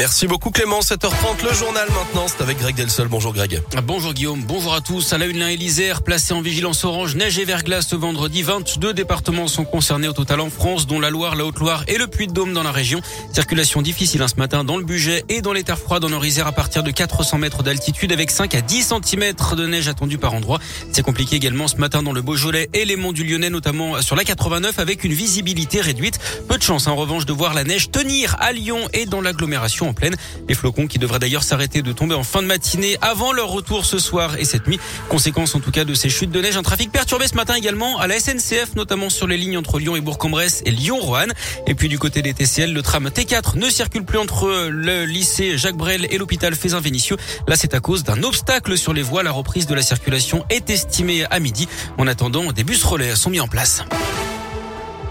Merci beaucoup Clément, 7h30, le journal maintenant, c'est avec Greg Delsol. Bonjour Greg. Bonjour Guillaume, bonjour à tous. À la une, l'Isère, placé en vigilance orange, neige et verglas ce vendredi. 22 départements sont concernés au total en France, dont la Loire, la Haute-Loire et le Puy-de-Dôme dans la région. Circulation difficile hein, ce matin dans le budget et dans les terres froides en Isère à partir de 400 mètres d'altitude avec 5 à 10 cm de neige attendue par endroit. C'est compliqué également ce matin dans le Beaujolais et les monts du Lyonnais, notamment sur la 89 avec une visibilité réduite. Peu de chance en revanche de voir la neige tenir à Lyon et dans l'agglomération en pleine. Les flocons qui devraient d'ailleurs s'arrêter de tomber en fin de matinée avant leur retour ce soir et cette nuit. Conséquence en tout cas de ces chutes de neige. Un trafic perturbé ce matin également à la SNCF, notamment sur les lignes entre Lyon et Bourg-en-Bresse et Lyon-Roanne. Et puis du côté des TCL, le tram T4 ne circule plus entre le lycée Jacques Brel et l'hôpital Fézin-Vénitieux. Là, c'est à cause d'un obstacle sur les voies. La reprise de la circulation est estimée à midi. En attendant, des bus relais sont mis en place.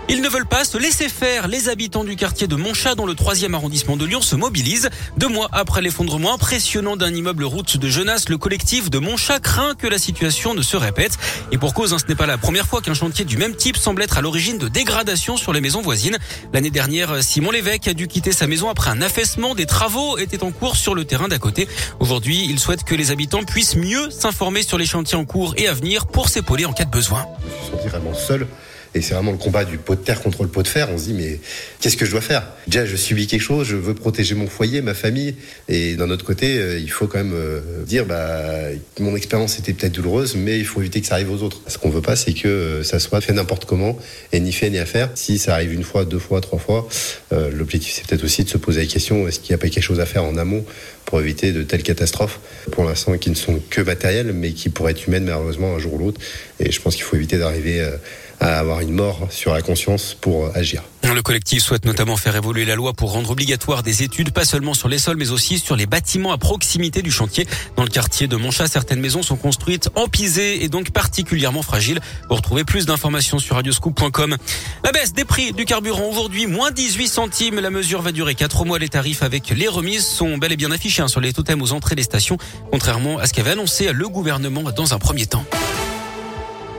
Ils ne veulent pas se laisser faire. Les habitants du quartier de Montchat, dans le troisième arrondissement de Lyon, se mobilisent. Deux mois après l'effondrement impressionnant d'un immeuble route de Genasse, le collectif de Montchat craint que la situation ne se répète. Et pour cause, hein, ce n'est pas la première fois qu'un chantier du même type semble être à l'origine de dégradation sur les maisons voisines. L'année dernière, Simon Lévesque a dû quitter sa maison après un affaissement. Des travaux étaient en cours sur le terrain d'à côté. Aujourd'hui, il souhaite que les habitants puissent mieux s'informer sur les chantiers en cours et à venir pour s'épauler en cas de besoin. Je me vraiment seul et c'est vraiment le combat du pot de terre contre le pot de fer. On se dit, mais qu'est-ce que je dois faire? Déjà, je subis quelque chose, je veux protéger mon foyer, ma famille. Et d'un autre côté, euh, il faut quand même euh, dire, bah, mon expérience était peut-être douloureuse, mais il faut éviter que ça arrive aux autres. Ce qu'on veut pas, c'est que euh, ça soit fait n'importe comment et ni fait ni à faire. Si ça arrive une fois, deux fois, trois fois, l'objectif, c'est peut-être aussi de se poser la question, est-ce qu'il n'y a pas quelque chose à faire en amont pour éviter de telles catastrophes, pour l'instant qui ne sont que matérielles, mais qui pourraient être humaines malheureusement un jour ou l'autre. Et je pense qu'il faut éviter d'arriver à avoir une mort sur la conscience pour agir. Le collectif souhaite notamment faire évoluer la loi pour rendre obligatoire des études, pas seulement sur les sols, mais aussi sur les bâtiments à proximité du chantier. Dans le quartier de Montchat, certaines maisons sont construites en pisé et donc particulièrement fragiles. Vous retrouvez plus d'informations sur radioscoop.com. La baisse des prix du carburant aujourd'hui, moins 18 centimes. La mesure va durer 4 mois. Les tarifs avec les remises sont bel et bien affichés hein, sur les totems aux entrées des stations, contrairement à ce qu'avait annoncé le gouvernement dans un premier temps.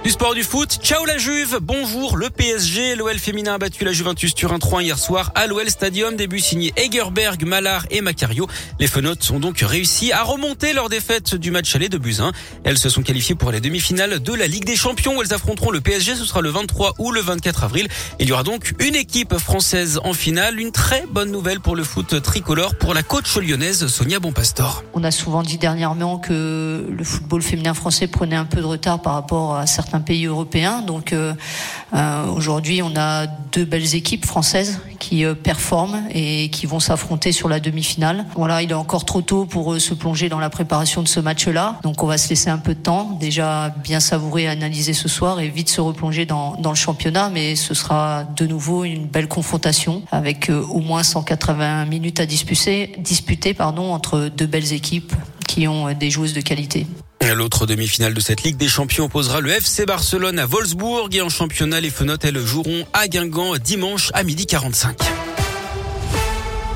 Du sport du foot, ciao la Juve, bonjour le PSG, l'OL féminin a battu la Juventus Turin 3 hier soir à l'OL Stadium, début signé Egerberg, Malard et Macario. Les Fenotes ont donc réussi à remonter leur défaite du match aller de Buzyn. Elles se sont qualifiées pour les demi-finales de la Ligue des Champions où elles affronteront le PSG, ce sera le 23 ou le 24 avril. Il y aura donc une équipe française en finale, une très bonne nouvelle pour le foot tricolore pour la coach lyonnaise Sonia Bonpastor. On a souvent dit dernièrement que le football féminin français prenait un peu de retard par rapport à certains un pays européen. Donc euh, euh, aujourd'hui, on a deux belles équipes françaises qui euh, performent et qui vont s'affronter sur la demi-finale. Voilà, il est encore trop tôt pour se plonger dans la préparation de ce match-là. Donc on va se laisser un peu de temps, déjà bien savourer, analyser ce soir et vite se replonger dans, dans le championnat. Mais ce sera de nouveau une belle confrontation avec au moins 180 minutes à disputer, disputer pardon, entre deux belles équipes qui ont des joueuses de qualité. L'autre demi-finale de cette Ligue des Champions opposera le FC Barcelone à Wolfsburg et en championnat, les Fenotes, elles joueront à Guingamp dimanche à midi 45.